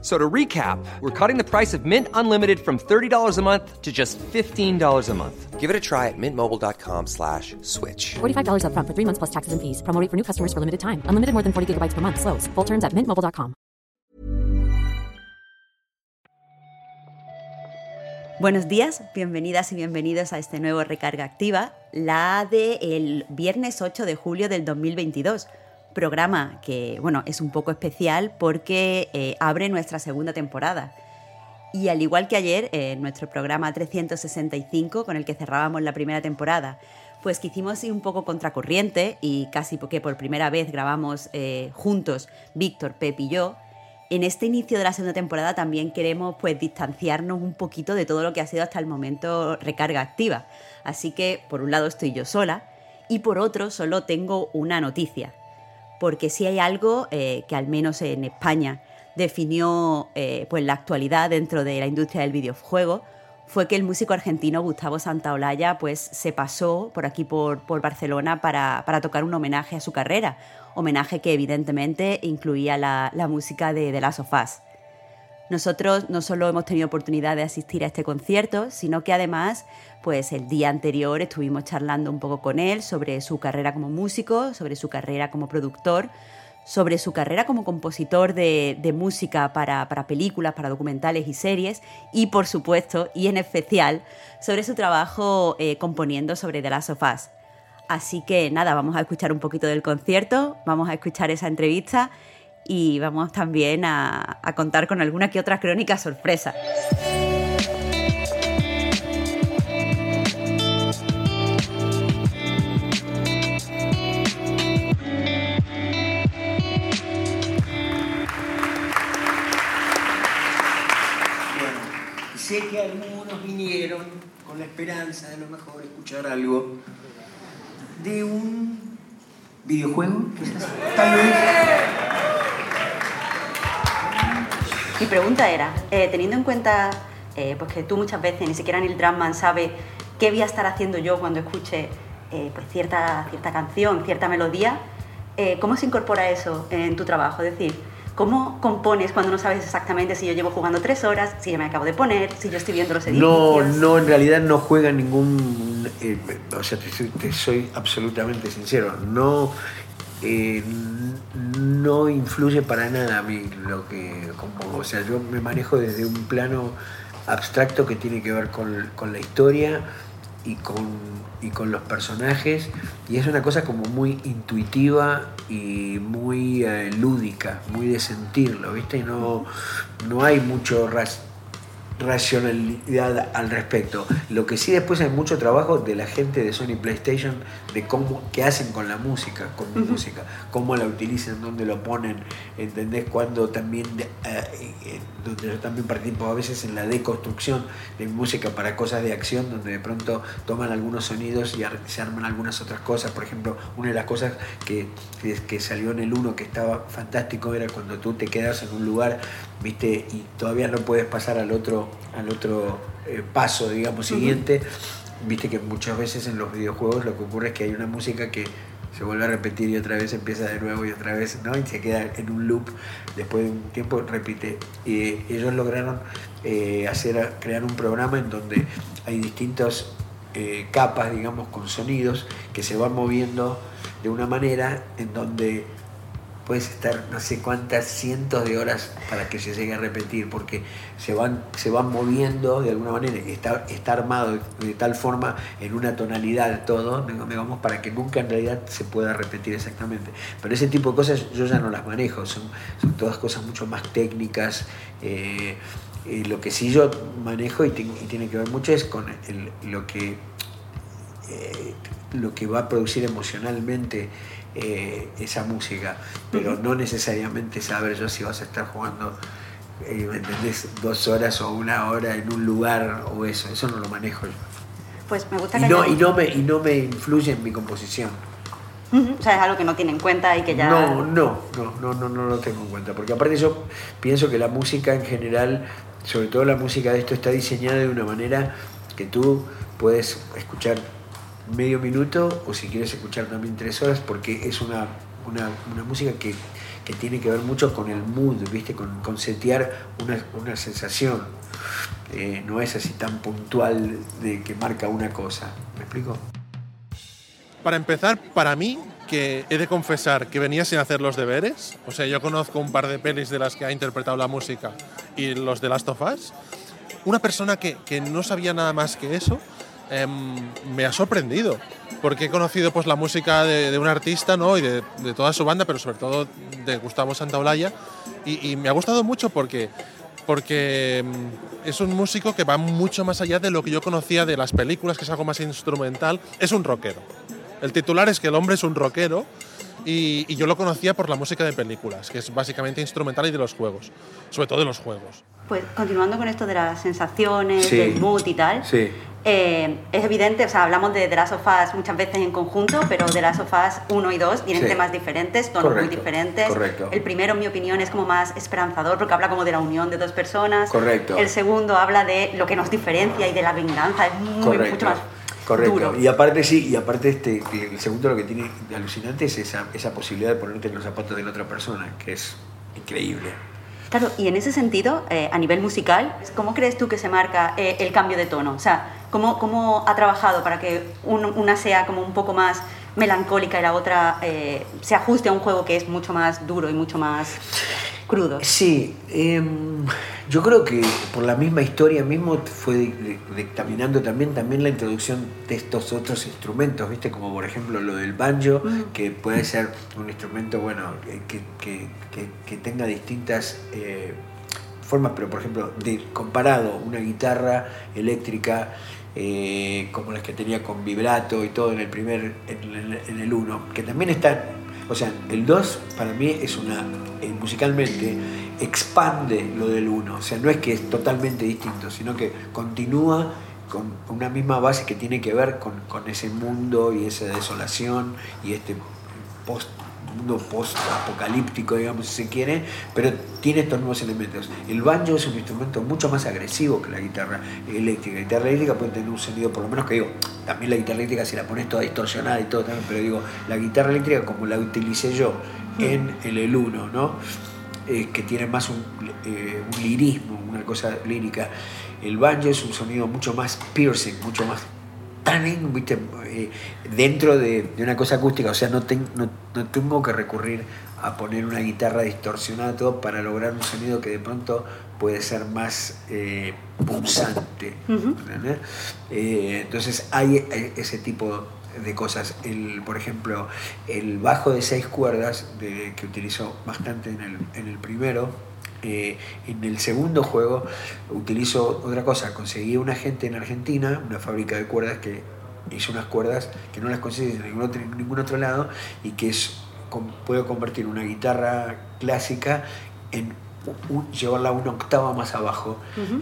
So to recap, we're cutting the price of Mint Unlimited from $30 a month to just $15 a month. Give it a try at mintmobile.com slash switch. $45 upfront for three months plus taxes and fees. Promo rate for new customers for limited time. Unlimited more than 40 gigabytes per month. Slows. Full terms at mintmobile.com. Buenos días, bienvenidas y bienvenidos a este nuevo Recarga Activa, la de el viernes 8 de julio del 2022 programa que, bueno, es un poco especial porque eh, abre nuestra segunda temporada. Y al igual que ayer, en nuestro programa 365, con el que cerrábamos la primera temporada, pues quisimos ir un poco contracorriente y casi porque por primera vez grabamos eh, juntos Víctor, Pep y yo. En este inicio de la segunda temporada también queremos pues distanciarnos un poquito de todo lo que ha sido hasta el momento recarga activa. Así que por un lado estoy yo sola y por otro solo tengo una noticia porque si hay algo eh, que al menos en España definió eh, pues la actualidad dentro de la industria del videojuego, fue que el músico argentino Gustavo Santaolalla pues, se pasó por aquí, por, Barcelona, para, tocar un homenaje a su carrera, homenaje que evidentemente incluía la, música de The Last of Us. Nosotros no solo hemos tenido oportunidad de asistir a este concierto, sino que además, pues el día anterior estuvimos charlando un poco con él sobre su carrera como músico, sobre su carrera como productor, sobre su carrera como compositor de, música para, películas, para documentales y series, y por supuesto, y en especial, sobre su trabajo eh, componiendo sobre The Last of Us. Así que nada, vamos a escuchar un poquito del concierto, vamos a escuchar esa entrevista y vamos también a, contar con alguna que otra crónica sorpresa. sé que algunos vinieron con la esperanza de a lo mejor escuchar algo de un videojuego, Tal vez. Mi pregunta era, eh, teniendo en cuenta eh, pues que tú muchas veces ni siquiera Neil Druckmann sabe qué voy a estar haciendo yo cuando escuche eh, pues cierta, cierta canción, cierta melodía, ¿cómo se incorpora eso en tu trabajo? Es decir, ¿Cómo compones cuando no sabes exactamente si yo llevo jugando tres horas, si ya me acabo de poner, si yo estoy viendo los edificios? No, no, en realidad no juega ningún... o sea, te, soy absolutamente sincero, no eh, no influye para nada a mí lo que compongo. O sea, yo me manejo desde un plano abstracto que tiene que ver con, la historia y con, y con, los personajes. Y es una cosa como muy intuitiva y muy eh, lúdica, muy de sentirlo, ¿viste? No, no hay mucho racionalidad al respecto. Lo que sí después hay mucho trabajo de la gente de Sony PlayStation de cómo qué hacen con la música, con mi música, cómo la utilizan, dónde lo ponen, ¿entendés? Cuando también, eh, eh, donde yo también participo a veces en la deconstrucción de música para cosas de acción, donde de pronto toman algunos sonidos y se arman algunas otras cosas. Por ejemplo, una de las cosas que, que salió en el 1 que estaba fantástico era cuando tú te quedas en un lugar, viste, y todavía no puedes pasar al otro al otro eh, paso, digamos, siguiente. Viste que muchas veces en los videojuegos lo que ocurre es que hay una música que se vuelve a repetir y otra vez empieza de nuevo y otra vez, ¿no? Y se queda en un loop, después de un tiempo repite. Y ellos lograron eh, hacer, crear un programa en donde hay distintas eh, capas, digamos, con sonidos que se van moviendo de una manera en donde puedes estar no sé cuántas cientos de horas para que se llegue a repetir, porque se van, se van moviendo de alguna manera, está, está armado de tal forma en una tonalidad todo, digamos, para que nunca en realidad se pueda repetir exactamente. Pero ese tipo de cosas yo ya no las manejo, son, son todas cosas mucho más técnicas. Eh, lo que sí yo manejo y, tiene que ver mucho es con lo que eh, lo que va a producir emocionalmente eh, esa música, pero no necesariamente saber yo si vas a estar jugando, eh, ¿me entendés? Dos horas o una hora en un lugar o eso, eso no lo manejo yo. Pues me gusta y no, y no me Y no me influye en mi composición. O sea, es algo que no tiene en cuenta y que ya... No, no, no, no, no, no lo tengo en cuenta. Porque aparte yo pienso que la música en general, sobre todo la música de esto, está diseñada de una manera que tú puedes escuchar medio minuto o si quieres escuchar también tres horas, porque es una, una, una música que, que tiene que ver mucho con el mood, ¿viste? Con, con setear una, una sensación. Eh, no es así tan puntual de que marca una cosa. ¿Me explico? Para empezar, para mí, que he de confesar que venía sin hacer los deberes, o sea, yo conozco un par de pelis de las que ha interpretado la música y los de Last of Us, una persona que, que no sabía nada más que eso, em, me ha sorprendido, porque he conocido pues, la música de, de un artista ¿no? y de, de toda su banda, pero sobre todo de Gustavo Santaolalla, y, y me ha gustado mucho porque porque mm, es un músico que va mucho más allá de lo que yo conocía de las películas, que es algo más instrumental. Es un rockero. El titular es que el hombre es un rockero y, y yo lo conocía por la música de películas, que es básicamente instrumental y de los juegos, sobre todo de los juegos. Pues continuando con esto de las sensaciones, Sí. del mood y tal, Sí. Eh, es evidente, o sea, hablamos de The Last of Us muchas veces en conjunto, pero The Last of Us 1 y 2 tienen Sí. temas diferentes, tonos muy Correcto, diferentes. correcto. El primero, en mi opinión, es como más esperanzador porque habla como de la unión de dos personas. Correcto. El segundo habla de lo que nos diferencia y de la venganza, es muy, Correcto. mucho más Correcto. duro. Y aparte sí, y aparte este, el segundo lo que tiene de alucinante es esa, esa posibilidad de ponerte en los zapatos de la otra persona, que es increíble. Claro, y en ese sentido, eh, a nivel musical, ¿cómo crees tú que se marca eh, el cambio de tono? O sea, ¿cómo, cómo ha trabajado para que un- una sea como un poco más melancólica y la otra eh, se ajuste a un juego que es mucho más duro y mucho más crudo? Sí, em, yo creo que por la misma historia mismo fue di- di- dictaminando también, también la introducción de estos otros instrumentos, ¿viste? Como por ejemplo lo del banjo, que puede ser un instrumento, bueno, que- que- que tenga distintas eh, formas, pero por ejemplo, de, comparado una guitarra eléctrica eh, como las que tenía con vibrato y todo en el primer, en, el- en el 1, que también está, o sea, el 2 para mí es una, eh, musicalmente, expande lo del 1, o sea, no es que es totalmente distinto, sino que continúa con una misma base que tiene que ver con, con ese mundo y esa desolación y este post mundo post-apocalíptico, digamos, si se quiere, pero tiene estos nuevos elementos. El banjo es un instrumento mucho más agresivo que la guitarra eléctrica. La guitarra eléctrica puede tener un sonido, por lo menos que digo, también la guitarra eléctrica si la pones toda distorsionada y todo también, pero digo, la guitarra eléctrica como la utilicé yo en el El 1, ¿no? Eh, que tiene más un, eh, un lirismo, una cosa lírica. El banjo es un sonido mucho más piercing, mucho más tan ¿viste? Eh, dentro de, de una cosa acústica, o sea, no, ten- no, no tengo que recurrir a poner una guitarra distorsionada todo para lograr un sonido que de pronto puede ser más eh, punzante. Eh, entonces hay ese tipo de cosas. El, por ejemplo, el bajo de seis cuerdas de- que utilizo bastante en el, en el primero, eh, en el segundo juego utilizo otra cosa, conseguí una gente en Argentina, una fábrica de cuerdas que hizo unas cuerdas que no las conseguí en ningún otro, en ningún otro lado y que es, com- puedo convertir una guitarra clásica en un- llevarla una octava más abajo,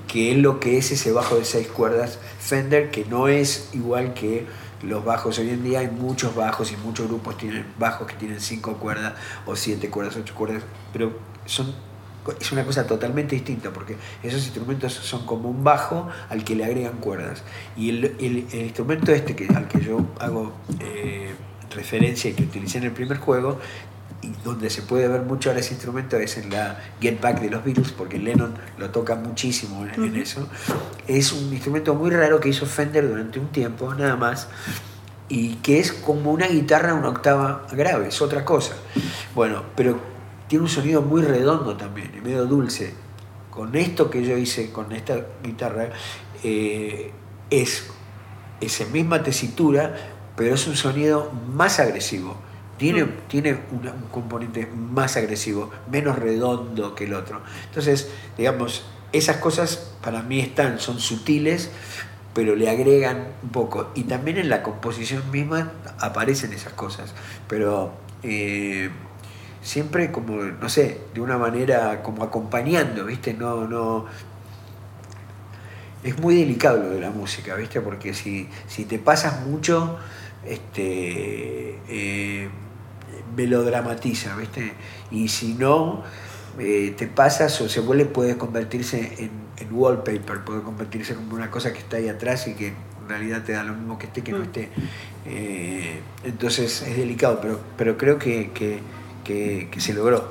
que es lo que es ese bajo de seis cuerdas Fender, que no es igual que los bajos. Hoy en día hay muchos bajos y muchos grupos tienen bajos que tienen cinco cuerdas o siete cuerdas, ocho cuerdas, pero son es una cosa totalmente distinta porque esos instrumentos son como un bajo al que le agregan cuerdas. Y el, el- el instrumento este que, al que yo hago eh, referencia y que utilicé en el primer juego y donde se puede ver mucho ahora ese instrumento es en la Get Back de los Beatles porque Lennon lo toca muchísimo en, en eso. Es un instrumento muy raro que hizo Fender durante un tiempo nada más y que es como una guitarra una octava grave, es otra cosa. Bueno, pero tiene un sonido muy redondo también, y medio dulce. Con esto que yo hice con esta guitarra, eh, es esa misma tesitura, pero es un sonido más agresivo. Tiene, tiene una- un componente más agresivo, menos redondo que el otro. Entonces, digamos, esas cosas para mí están, son sutiles, pero le agregan un poco. Y también en la composición misma aparecen esas cosas. Pero eh, siempre como, no sé, de una manera como acompañando, ¿viste? No, no. Es muy delicado lo de la música, ¿viste? Porque si, si te pasas mucho, este, eh, melodramatiza, ¿viste? Y si no, eh, te pasas o se vuelve, puede convertirse en, en, wallpaper, puede convertirse como una cosa que está ahí atrás y que en realidad te da lo mismo que esté que no esté. Eh, entonces es delicado, pero, pero creo que, que, que, que se logró.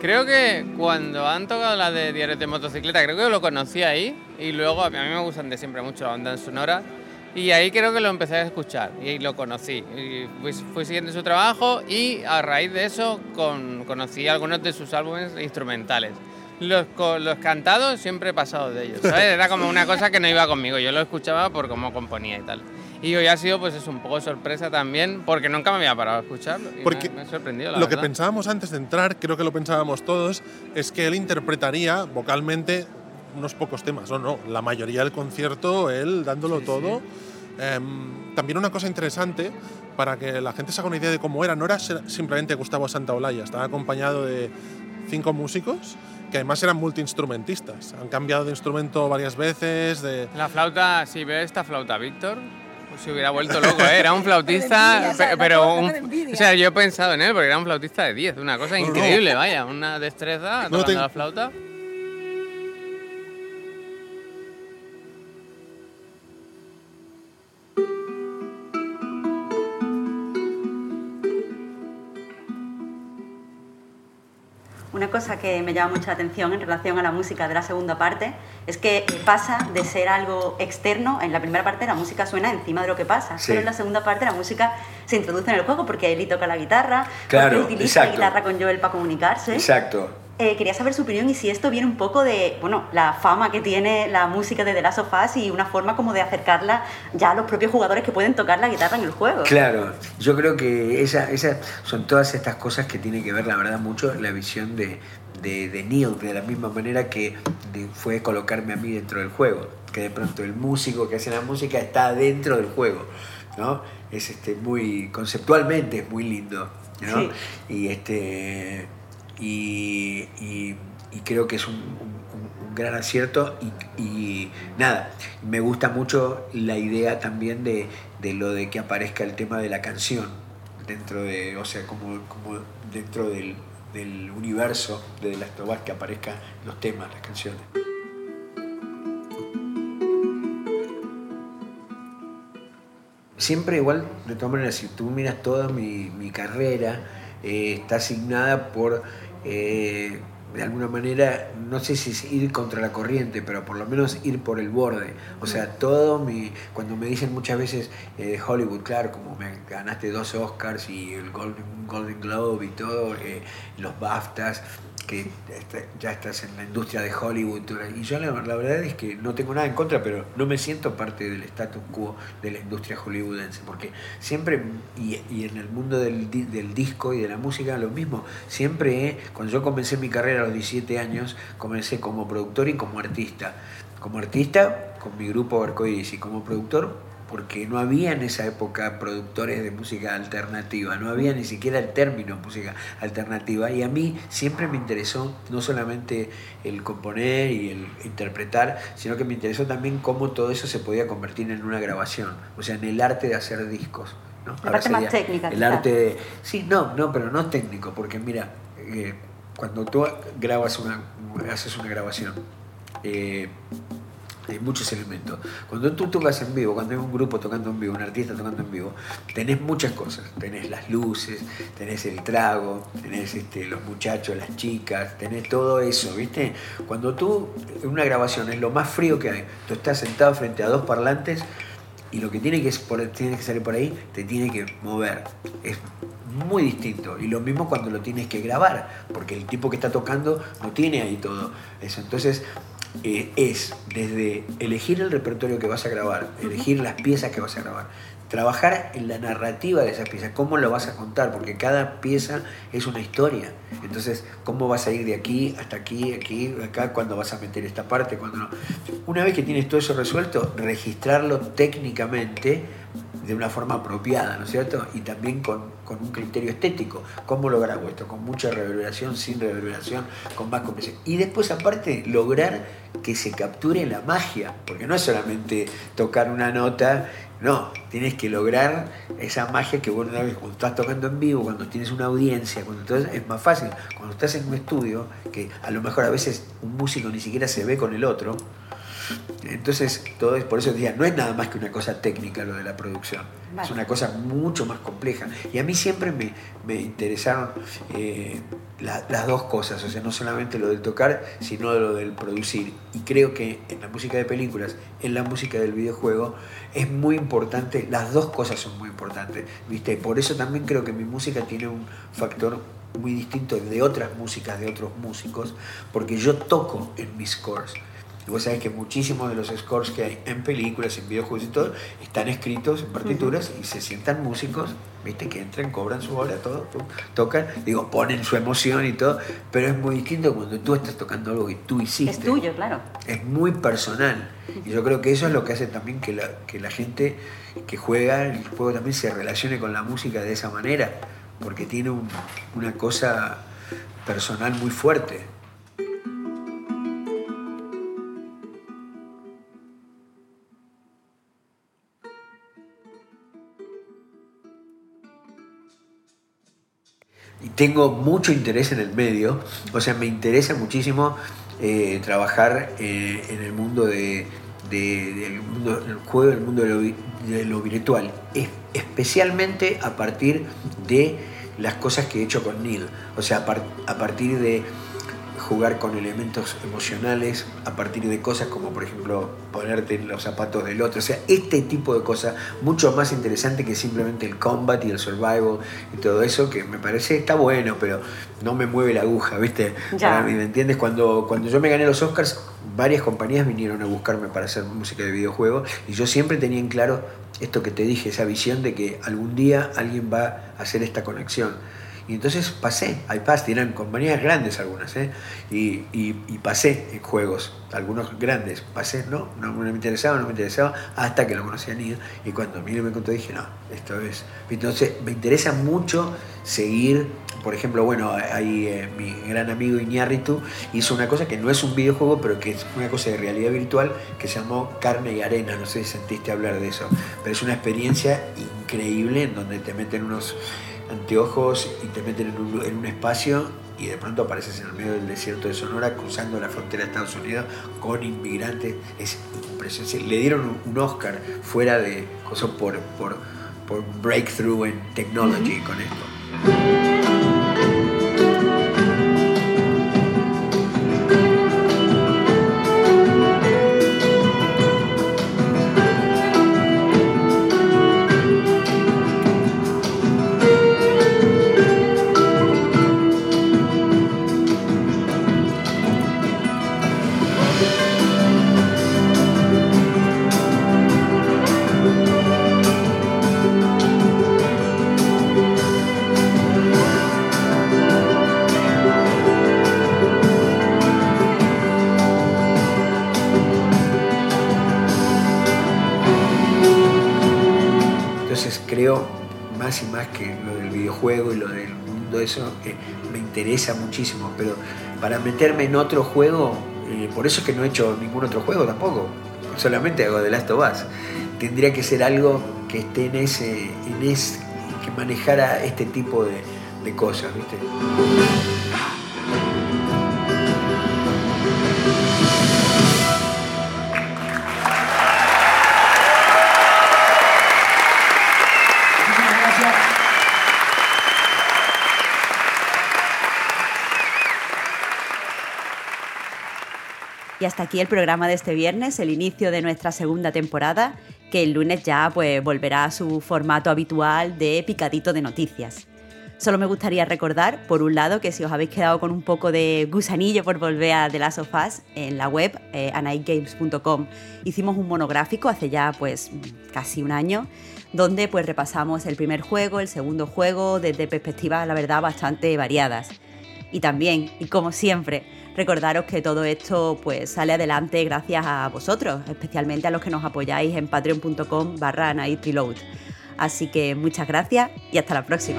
Creo que cuando han tocado la de Diarios de Motocicleta, creo que lo conocí ahí y luego a mí me gustan de siempre mucho la banda sonora y ahí creo que lo empecé a escuchar y lo conocí. Y fui, fui siguiendo su trabajo y a raíz de eso con, conocí algunos de sus álbumes instrumentales. Los, los cantados siempre he pasado de ellos, ¿sabes? Era como una cosa que no iba conmigo, yo lo escuchaba por cómo componía y tal. Y hoy ha sido pues es un poco sorpresa también, porque nunca me había parado a escucharlo. Y porque me, ha sorprendido, la lo verdad. que pensábamos antes de entrar, creo que lo pensábamos todos, es que él interpretaría vocalmente unos pocos temas, o no, la mayoría del concierto, él dándolo Sí, todo. Eh, también una cosa interesante, para que la gente se haga una idea de cómo era, no era simplemente Gustavo Santaolalla, estaba acompañado de cinco músicos que además eran multiinstrumentistas. Han cambiado de instrumento varias veces, de... La flauta, si ve esta flauta, Víctor, se hubiera vuelto loco, ¿eh? Era un flautista, pe- pero un, o sea, yo he pensado en él porque era un flautista de 10, una cosa No, no. increíble, vaya, una destreza No tocando te- la flauta. Una cosa que me llama mucha atención en relación a la música de la segunda parte es que pasa de ser algo externo. En la primera parte la música suena encima de lo que pasa, Sí. pero en la segunda parte la música se introduce en el juego porque Eli toca la guitarra, Claro, porque utiliza la guitarra con Joel para comunicarse. Exacto. Eh, quería saber su opinión y si esto viene un poco de, bueno, la fama que tiene la música de The Last of Us y una forma como de acercarla ya a los propios jugadores que pueden tocar la guitarra en el juego. Claro, yo creo que esa, esas son todas estas cosas que tienen que ver, la verdad, mucho la visión de, de, de Neil, de la misma manera que de- fue colocarme a mí dentro del juego, que de pronto el músico que hace la música está dentro del juego, ¿no? Es este, muy, conceptualmente es muy lindo, ¿no? Sí. Y este y, y- creo que es un, un- un gran acierto y, y nada, me gusta mucho la idea también de, de lo de que aparezca el tema de la canción dentro de, o sea, como, como dentro del, del universo de las Tobas que aparezcan los temas, las canciones. Siempre igual, de todas maneras, si tú miras toda mi, mi carrera, eh, está asignada por, eh, de alguna manera, no sé si es ir contra la corriente, pero por lo menos ir por el borde. O sea, todo mi, cuando me dicen muchas veces eh, Hollywood, claro, como me ganaste dos Oscars y el Golden, Golden Globe y todo, eh, los BAFTAs, que ya estás en la industria de Hollywood. Y yo la, verdad es que no tengo nada en contra, pero no me siento parte del status quo de la industria hollywoodense, porque siempre, y, en el mundo del, del disco y de la música, lo mismo. Siempre, eh, cuando yo comencé mi carrera a los 17 años, comencé como productor y como artista. Como artista, con mi grupo Arcoiris, y como productor, porque no había en esa época productores de música alternativa, no había ni siquiera el término música alternativa y a mí siempre me interesó no solamente el componer y el interpretar, sino que me interesó también cómo todo eso se podía convertir en una grabación, o sea, en el arte de hacer discos. ¿no? La parte más técnica, El arte de... Sí, no, no, pero no técnico, porque mira, eh, cuando tú grabas una, haces una grabación, eh, hay muchos elementos. Cuando tú tocas en vivo, cuando hay un grupo tocando en vivo, un artista tocando en vivo, tenés muchas cosas. Tenés las luces, tenés el trago, tenés este, los muchachos, las chicas, tenés todo eso, ¿viste? Cuando tú, en una grabación, es lo más frío que hay. Tú estás sentado frente a dos parlantes y lo que tiene que, tiene que salir por ahí te tiene que mover. Es muy distinto. Y lo mismo cuando lo tienes que grabar, porque el tipo que está tocando no tiene ahí todo eso. Entonces, eh, es desde elegir el repertorio que vas a grabar, elegir las piezas que vas a grabar, trabajar en la narrativa de esas piezas, cómo lo vas a contar, porque cada pieza es una historia. Entonces, cómo vas a ir de aquí hasta aquí, aquí, acá, cuándo vas a meter esta parte, cuándo no. Una vez que tienes todo eso resuelto, registrarlo técnicamente de una forma apropiada, ¿no es cierto? Y también con, con un criterio estético. ¿Cómo lo hago esto? Con mucha reverberación, sin reverberación, con más compresión. Y después, aparte, lograr que se capture la magia, porque no es solamente tocar una nota no, tienes que lograr esa magia que vos una vez cuando estás tocando en vivo, cuando tienes una audiencia, cuando es más fácil. Cuando estás en un estudio, que a lo mejor a veces un músico ni siquiera se ve con el otro, entonces, todo es, por eso decía, no es nada más que una cosa técnica lo de la producción, es una cosa mucho más compleja. Y a mí siempre me, interesaron eh, las dos cosas, o sea, no solamente lo del tocar, sino lo del producir. Y creo que en la música de películas, en la música del videojuego, es muy importante, las dos cosas son muy importantes, ¿viste? Por eso también creo que mi música tiene un factor muy distinto de otras músicas, de otros músicos, porque yo toco en mis scores. Y vos sabés que muchísimos de los scores que hay en películas, en videojuegos y todo, están escritos en partituras y se sientan músicos, viste, que entran, cobran su hora, todo, tocan, digo, ponen su emoción y todo, pero es muy distinto cuando tú estás tocando algo que tú hiciste. Es tuyo, claro. Es muy personal. Y yo creo que eso es lo que hace también que la, que la gente que juega el juego también se relacione con la música de esa manera, porque tiene una cosa personal muy fuerte. Tengo mucho interés en el medio, o sea, me interesa muchísimo eh, trabajar eh, en el mundo de, del mundo, el juego, el mundo de lo, virtual, especialmente a partir de las cosas que he hecho con Neil, o sea, a partir de jugar con elementos emocionales a partir de cosas como por ejemplo ponerte en los zapatos del otro. O sea, este tipo de cosas mucho más interesante que simplemente el combat y el survival y todo eso que me parece está bueno, pero no me mueve la aguja, ¿viste? Ya. ¿Me entiendes? Cuando, cuando yo me gané los Oscars, varias compañías vinieron a buscarme para hacer música de videojuegos y yo siempre tenía en claro esto que te dije, esa visión de que algún día alguien va a hacer esta conexión. Y entonces pasé, iPads, tienen compañías grandes algunas, ¿eh? y, y, pasé en juegos, algunos grandes, pasé, no, no, me interesaba, no me interesaba, hasta que lo conocí a y cuando Neil me contó dije, no, esto es. Entonces me interesa mucho seguir, por ejemplo, bueno, ahí eh, mi gran amigo Iñárritu hizo una cosa que no es un videojuego, pero que es una cosa de realidad virtual que se llamó Carne y Arena, no sé si sentiste hablar de eso, pero es una experiencia increíble en donde te meten unos anteojos y te meten en un, en un espacio y de pronto apareces en el medio del desierto de Sonora cruzando la frontera de Estados Unidos con inmigrantes. Es impresionante. Le dieron un, Oscar fuera de cosas por, por, por breakthrough en technology con esto. Lo del videojuego y lo del mundo, eso que me interesa muchísimo, pero para meterme en otro juego, eh, por eso es que no he hecho ningún otro juego tampoco, solamente hago The Last of. Tendría que ser algo que esté en ese, en ese que manejara este tipo de, de cosas, ¿viste? Hasta aquí el programa de este viernes, el inicio de nuestra segunda temporada, que el lunes ya pues, volverá a su formato habitual de picadito de noticias. Solo me gustaría recordar, por un lado, que si os habéis quedado con un poco de gusanillo por volver a The Last of Us, en la web eh, anightgames.com hicimos un monográfico hace ya pues casi un año, donde pues repasamos el primer juego, el segundo juego, desde perspectivas, la verdad, bastante variadas. Y también, y como siempre, Recordaros que todo esto pues sale adelante gracias a vosotros, especialmente a los que nos apoyáis en patreon.com barra Así que muchas gracias y hasta la próxima.